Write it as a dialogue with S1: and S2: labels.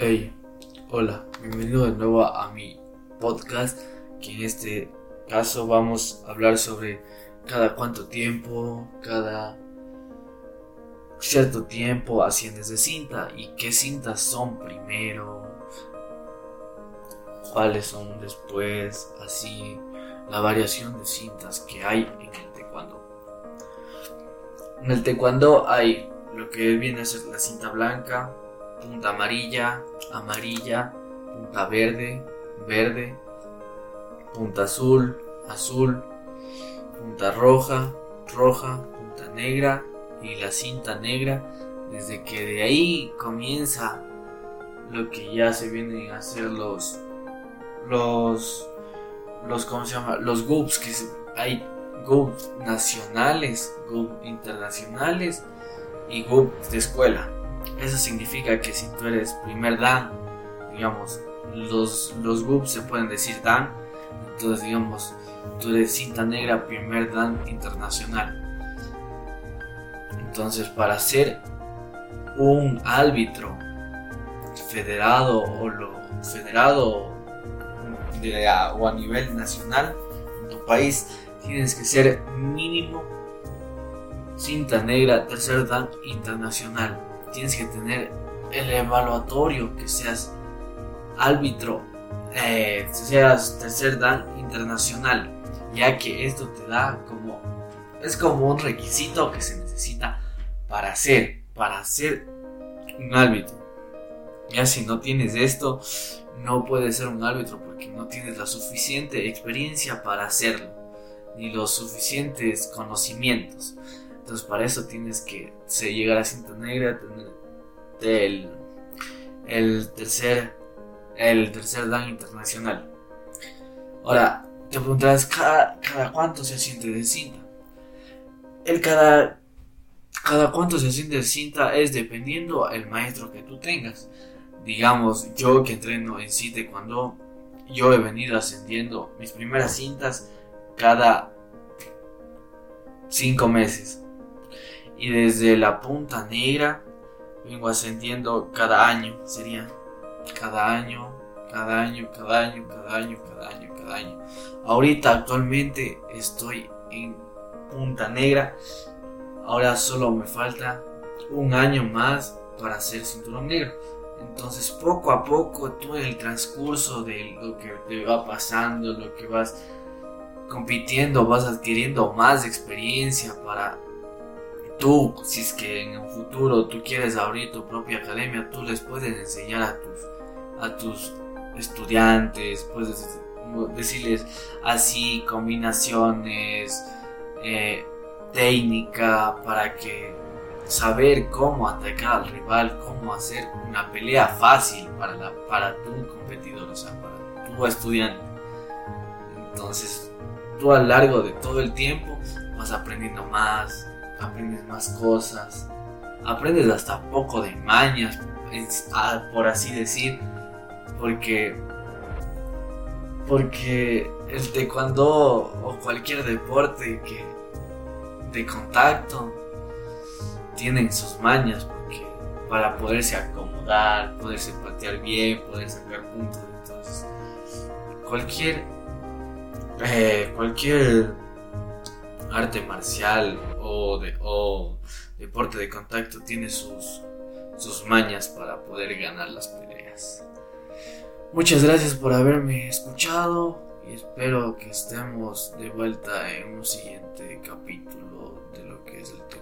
S1: Hey, hola, bienvenido de nuevo a mi podcast, que en este caso vamos a hablar sobre cada cuánto tiempo, cada cierto tiempo asciendes de cinta y qué cintas son primero, cuáles son después, así la variación de cintas que hay en el taekwondo. En el taekwondo hay lo que viene a ser la cinta blanca, punta amarilla, amarilla, punta verde, verde, punta azul, azul, punta roja, roja, punta negra y la cinta negra. Desde que de ahí comienza lo que ya se vienen a hacer los los los cómo se llama los GUPs que hay nacionales, internacionales y GUPs de escuela. Eso significa que si tú eres primer Dan, digamos, los, los se pueden decir Dan, entonces digamos, tú eres cinta negra primer Dan internacional. Entonces para ser un árbitro federado o lo federado o a nivel nacional en tu país tienes que ser mínimo cinta negra tercer dan internacional tienes que tener el evaluatorio que seas árbitro eh, seas tercer dan internacional ya que esto te da como es como un requisito que se necesita para ser para ser un árbitro ya si no tienes esto no puedes ser un árbitro porque no tienes la suficiente experiencia para hacerlo, ni los suficientes conocimientos. Entonces para eso tienes que llegar a cinta negra, tener el, el tercer el tercer dan internacional. Ahora, te preguntarás, ¿cada, cada cuánto se asciende de cinta? El cada, cada cuánto se asciende de cinta es dependiendo el maestro que tú tengas digamos, yo que entreno en CITE cuando yo he venido ascendiendo mis primeras cintas cada cinco meses. Y desde la punta negra vengo ascendiendo cada año, sería cada año, cada año, cada año, cada año, cada año, cada año. Ahorita actualmente estoy en punta negra. Ahora solo me falta un año más para ser cinturón negro. Entonces poco a poco tú en el transcurso de lo que te va pasando, lo que vas compitiendo, vas adquiriendo más experiencia para tú, si es que en un futuro tú quieres abrir tu propia academia, tú les puedes enseñar a tus, a tus estudiantes, puedes decirles así combinaciones, eh, técnica para que saber cómo atacar al rival, cómo hacer una pelea fácil para, la, para tu competidor, o sea, para tu estudiante. Entonces, tú a lo largo de todo el tiempo vas aprendiendo más, aprendes más cosas, aprendes hasta poco de mañas, por así decir, porque porque el taekwondo o cualquier deporte que de contacto tienen sus mañas porque para poderse acomodar, poderse patear bien, poder sacar puntos. Entonces, cualquier eh, cualquier arte marcial o, de, o deporte de contacto tiene sus, sus mañas para poder ganar las peleas. Muchas gracias por haberme escuchado y espero que estemos de vuelta en un siguiente capítulo de lo que es el.